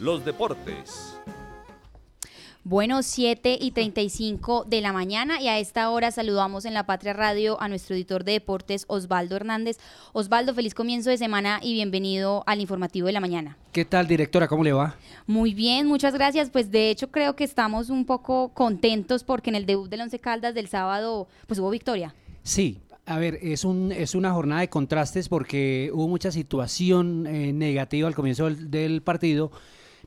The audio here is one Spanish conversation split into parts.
los deportes. Bueno, 7 y 35 de la mañana y a esta hora saludamos en la Patria Radio a nuestro editor de deportes Osvaldo Hernández. Osvaldo, feliz comienzo de semana y bienvenido al informativo de la mañana. ¿Qué tal, directora? ¿Cómo le va? Muy bien, muchas gracias. Pues de hecho creo que estamos un poco contentos porque en el debut del Once Caldas del sábado pues hubo victoria. Sí, a ver, es, un, es una jornada de contrastes porque hubo mucha situación eh, negativa al comienzo del partido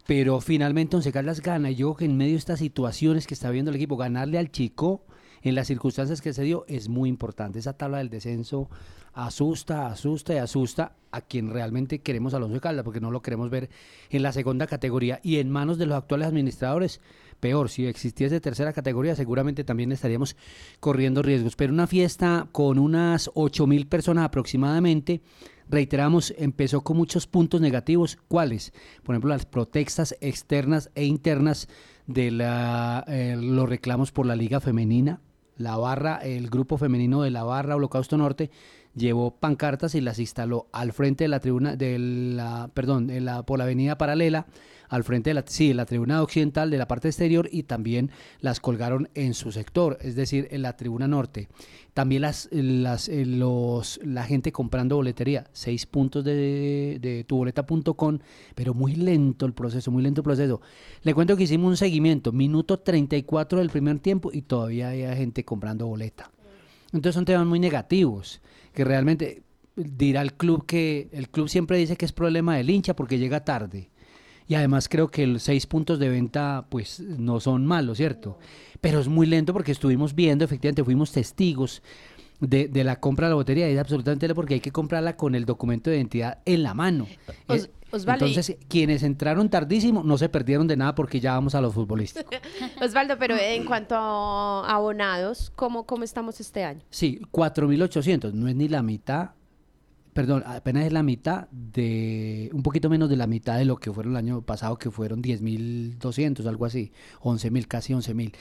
pero finalmente Once Caldas gana. Y yo que en medio de estas situaciones que está viendo el equipo, ganarle al Chico en las circunstancias que se dio es muy importante. Esa tabla del descenso asusta, asusta y asusta a quien realmente queremos a Alonso Caldas, porque no lo queremos ver en la segunda categoría y en manos de los actuales administradores. Peor, si existiese tercera categoría, seguramente también estaríamos corriendo riesgos. Pero una fiesta con unas 8 mil personas aproximadamente reiteramos, empezó con muchos puntos negativos. ¿Cuáles? Por ejemplo, las protestas externas e internas de la, eh, los reclamos por la Liga Femenina. La barra, el grupo femenino de la barra Holocausto Norte llevó pancartas y las instaló al frente de la tribuna de la, perdón, de la, por la avenida paralela al frente de la, sí, la tribuna occidental de la parte exterior y también las colgaron en su sector, es decir, en la tribuna norte. También las, las, eh, los, la gente comprando boletería, seis puntos de, de tuboleta.com, pero muy lento el proceso, muy lento el proceso. Le cuento que hicimos un seguimiento, minuto 34 del primer tiempo y todavía hay gente comprando boleta. Entonces son temas muy negativos, que realmente dirá el club que el club siempre dice que es problema del hincha porque llega tarde y además creo que los seis puntos de venta pues no son malos, ¿cierto? Pero es muy lento porque estuvimos viendo, efectivamente fuimos testigos de, la compra de la lotería y es absolutamente porque hay que comprarla con el documento de identidad en la mano. Entonces, quienes entraron tardísimo no se perdieron de nada porque ya vamos a los futbolistas. Osvaldo, pero en cuanto a abonados, ¿cómo, cómo estamos este año? Sí, 4.800, no es ni la mitad perdón, apenas es la mitad de, un poquito menos de la mitad de lo que fueron el año pasado, que fueron 10.200, algo así, 11.000, casi 11.000.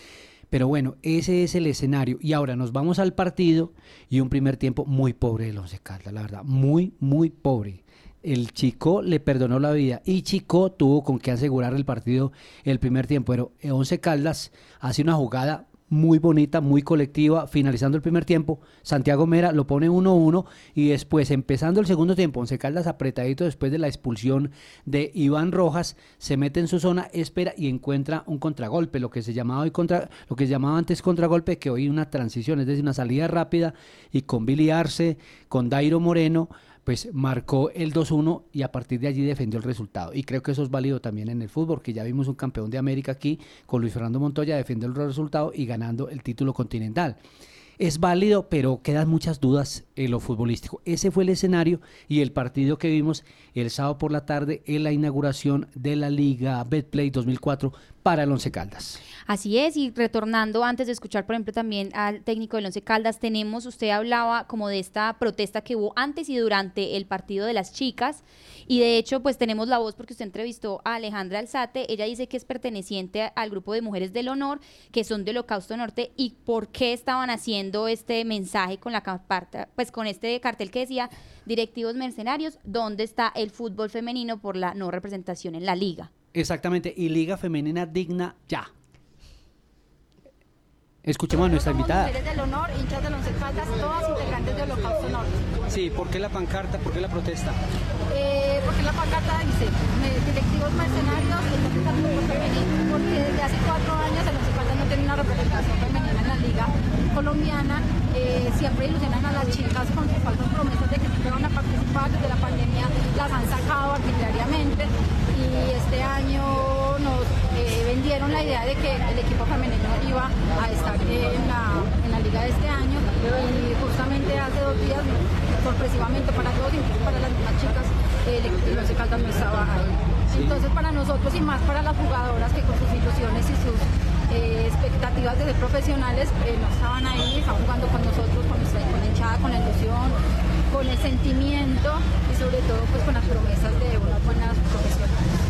Pero bueno, ese es el escenario. Y ahora nos vamos al partido y un primer tiempo muy pobre de Once Caldas, la verdad, muy, muy pobre. El Chico le perdonó la vida y Chico tuvo con que asegurar el partido el primer tiempo. Pero Once Caldas hace una jugada muy bonita, muy colectiva, finalizando el primer tiempo, Santiago Mera lo pone 1-1 y después, empezando el segundo tiempo, Once Caldas apretadito después de la expulsión de Iván Rojas, se mete en su zona, espera y encuentra un contragolpe, lo que se llamaba hoy contra, lo que se llamaba antes contragolpe, que hoy una transición, es decir, una salida rápida y con Billy Arce, con Dairo Moreno, pues marcó el 2-1 y a partir de allí defendió el resultado. Y creo que eso es válido también en el fútbol, que ya vimos un campeón de América aquí con Luis Fernando Montoya defendiendo el resultado y ganando el título continental. Es válido, pero quedan muchas dudas en lo futbolístico. Ese fue el escenario y el partido que vimos el sábado por la tarde en la inauguración de la Liga Betplay 2004 para el Once Caldas. Así es, y retornando antes de escuchar, por ejemplo, también al técnico del Once Caldas, tenemos, usted hablaba como de esta protesta que hubo antes y durante el partido de las chicas, y de hecho, pues tenemos la voz porque usted entrevistó a Alejandra Alzate, ella dice que es perteneciente al grupo de mujeres del honor, que son del Holocausto Norte, y por qué estaban haciendo este mensaje con la pues con este cartel que decía directivos mercenarios, ¿dónde está el fútbol femenino por la no representación en la liga? Exactamente, y Liga Femenina Digna ya. Escuchemos a nuestra invitada. Mujeres del honor, hinchas del Once Caldas, todas integrantes Holocausto. Sí, ¿por qué la pancarta? ¿Por qué la protesta? Eh, porque la pancarta dice directivos mercenarios. Porque desde hace cuatro años Caldas no tiene una representación femenina en la liga colombiana. Eh, siempre ilusionan a las chicas con sus falsas promesas de que siempre van a participar. Desde la pandemia las han sacado arbitrariamente y este año nos eh, vendieron la idea de que el equipo femenino iba a estar en la, en la liga de este año y justamente hace dos días, sorpresivamente para todos, incluso para las mismas chicas, el equipo de Caldas no estaba ahí. Entonces para nosotros y más para las jugadoras que con sus ilusiones y sus eh, expectativas de ser profesionales eh, no estaban ahí, están jugando con nosotros, con, nuestra, con la hinchada, con la ilusión, con el sentimiento y sobre todo pues con las promesas de unas buenas profesionales.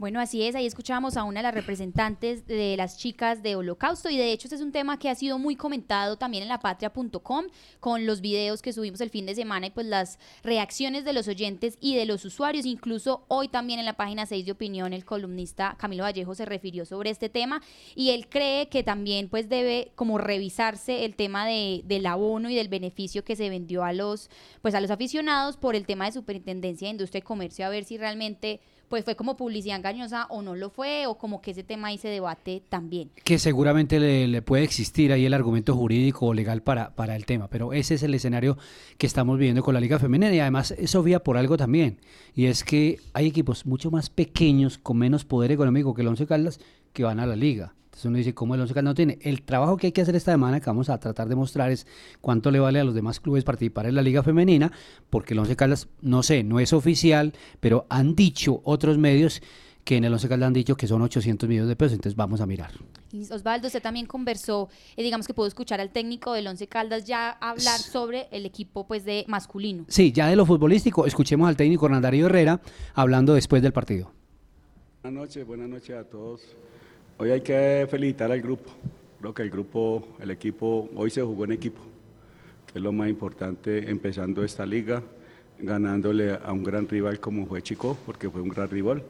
Bueno, así es, ahí escuchamos a una de las representantes de las chicas de Holocausto y de hecho este es un tema que ha sido muy comentado también en lapatria.com con los videos que subimos el fin de semana y pues las reacciones de los oyentes y de los usuarios. Incluso hoy también en la página 6 de opinión el columnista Camilo Vallejo se refirió sobre este tema y él cree que también pues debe como revisarse el tema de, del abono y del beneficio que se vendió a los pues a los aficionados por el tema de Superintendencia de Industria y Comercio a ver si realmente pues fue como publicidad engañosa o no lo fue, o como que ese tema ahí se debate también. Que seguramente le, puede existir ahí el argumento jurídico o legal para, para el tema, pero ese es el escenario que estamos viviendo con la Liga Femenina y además es obvia por algo también, y es que hay equipos mucho más pequeños, con menos poder económico que el Once Caldas, que van a la Liga. Entonces uno dice, ¿cómo el Once Caldas no tiene? El trabajo que hay que hacer esta semana, que vamos a tratar de mostrar, es cuánto le vale a los demás clubes participar en la Liga Femenina, porque el Once Caldas, no sé, no es oficial, pero han dicho otros medios que en el Once Caldas han dicho que son 800 millones de pesos, entonces vamos a mirar. Osvaldo, usted también conversó, eh, digamos que pudo escuchar al técnico del Once Caldas ya hablar sobre el equipo pues de masculino. Sí, ya de lo futbolístico, escuchemos al técnico Hernandario Herrera hablando después del partido. Buenas noches, buenas noches a todos. Hoy hay que felicitar al grupo. Creo que el grupo, el equipo, hoy se jugó en equipo, que es lo más importante empezando esta liga, ganándole a un gran rival como fue Chico, porque fue un gran rival.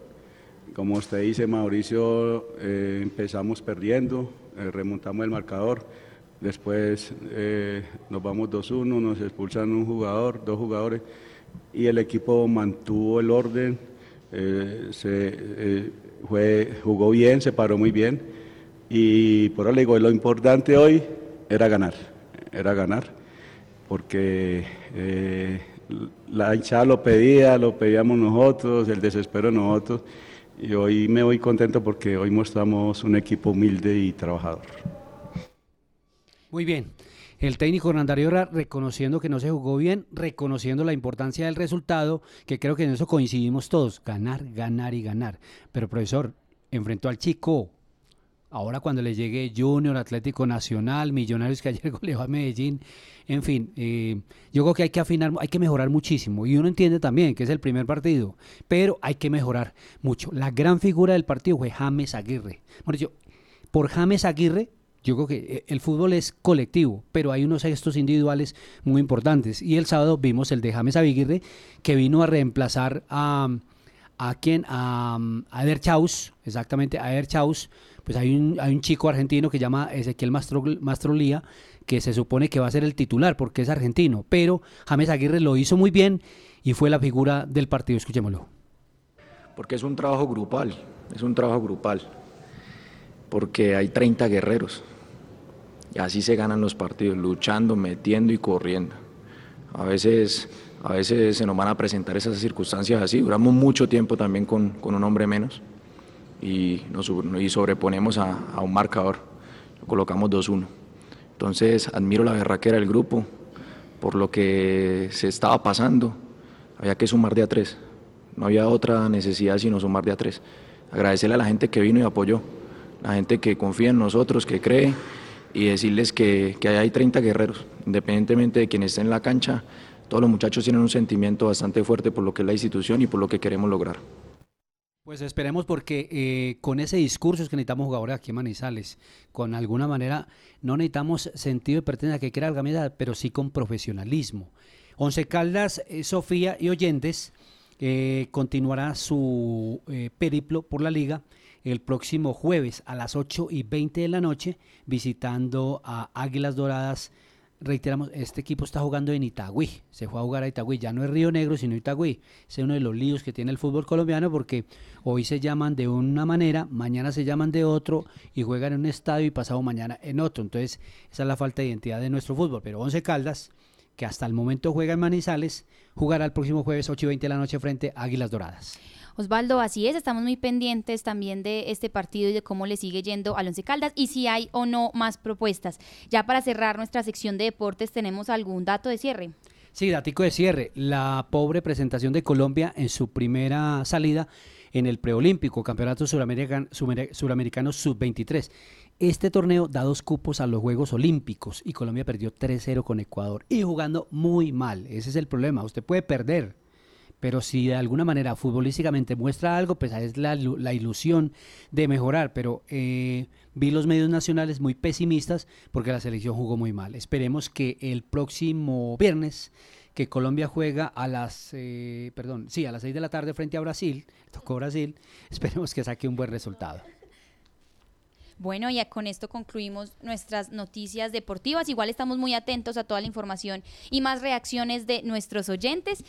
Como usted dice, Mauricio, eh, empezamos perdiendo, eh, remontamos el marcador, después eh, nos vamos 2-1, nos expulsan un jugador, dos jugadores, y el equipo mantuvo el orden, se jugó bien, se paró muy bien y por eso le digo, lo importante hoy era ganar, era ganar, porque eh, la hinchada lo pedía, lo pedíamos nosotros, el desespero nosotros, y hoy me voy contento porque hoy mostramos un equipo humilde y trabajador. Muy bien. El técnico Hernandario reconociendo que no se jugó bien, reconociendo la importancia del resultado, que creo que en eso coincidimos todos, ganar, ganar y ganar. Pero profesor, enfrentó al chico. Ahora cuando le llegue Junior, Atlético Nacional, Millonarios que ayer goleó a Medellín, en fin, eh, yo creo que hay que afinar, hay que mejorar muchísimo. Y uno entiende también que es el primer partido, pero hay que mejorar mucho. La gran figura del partido fue James Aguirre. Por James Aguirre yo creo que eh, el fútbol es colectivo, pero hay unos gestos individuales muy importantes. Y el sábado vimos el de James Aviguirre, que vino a reemplazar a, a quien, a, a Chaus, exactamente, a Chaus. Pues hay un, hay un chico argentino que llama Ezequiel Mastro, Mastrolía, que se supone que va a ser el titular porque es argentino. Pero James Aguirre lo hizo muy bien y fue la figura del partido. Escuchémoslo. Porque es un trabajo grupal, es un trabajo grupal porque hay 30 guerreros. Y así se ganan los partidos, luchando, metiendo y corriendo. A veces, a veces se nos van a presentar esas circunstancias así. Duramos mucho tiempo también con, un hombre menos y, nos, y sobreponemos a, un marcador. Lo colocamos 2-1. Entonces admiro la berraquera del grupo por lo que se estaba pasando. Había que sumar de a tres. No había otra necesidad sino sumar de a tres. Agradecerle a la gente que vino y apoyó la gente que confía en nosotros, que cree, y decirles que, que hay 30 guerreros, independientemente de quien esté en la cancha, todos los muchachos tienen un sentimiento bastante fuerte por lo que es la institución y por lo que queremos lograr. Pues esperemos porque eh, con ese discurso es que necesitamos jugadores aquí en Manizales. Con alguna manera no necesitamos sentido de pertenencia que quiera la pero sí con profesionalismo. Once Caldas, eh, Sofía y Oyentes eh, continuará su periplo por la liga el próximo jueves a las 8 y 20 de la noche visitando a Águilas Doradas. Reiteramos, este equipo está jugando en Itagüí, se fue a jugar a Itagüí, ya no es Río Negro, sino Itagüí. Es uno de los líos que tiene el fútbol colombiano porque hoy se llaman de una manera, mañana se llaman de otro y juegan en un estadio y pasado mañana en otro. Entonces, esa es la falta de identidad de nuestro fútbol. Pero Once Caldas, que hasta el momento juega en Manizales, jugará el próximo jueves 8 y 20 de la noche frente a Águilas Doradas. Osvaldo, así es, estamos muy pendientes también de este partido y de cómo le sigue yendo al Once Caldas y si hay o no más propuestas. Ya para cerrar nuestra sección de deportes, ¿tenemos algún dato de cierre? Sí, datico de cierre. La pobre presentación de Colombia en su primera salida en el preolímpico, Campeonato Suramericano, Suramericano Sub-23. Este torneo da dos cupos a los Juegos Olímpicos y Colombia perdió 3-0 con Ecuador y jugando muy mal. Ese es el problema. Usted puede perder, pero si de alguna manera futbolísticamente muestra algo, pues es la, ilusión de mejorar, pero eh, vi los medios nacionales muy pesimistas porque la selección jugó muy mal. Esperemos que el próximo viernes que Colombia juega a las, eh, perdón, sí, a las 6 de la tarde frente a Brasil, tocó Brasil, esperemos que saque un buen resultado. Bueno, y con esto concluimos nuestras noticias deportivas. Igual estamos muy atentos a toda la información y más reacciones de nuestros oyentes.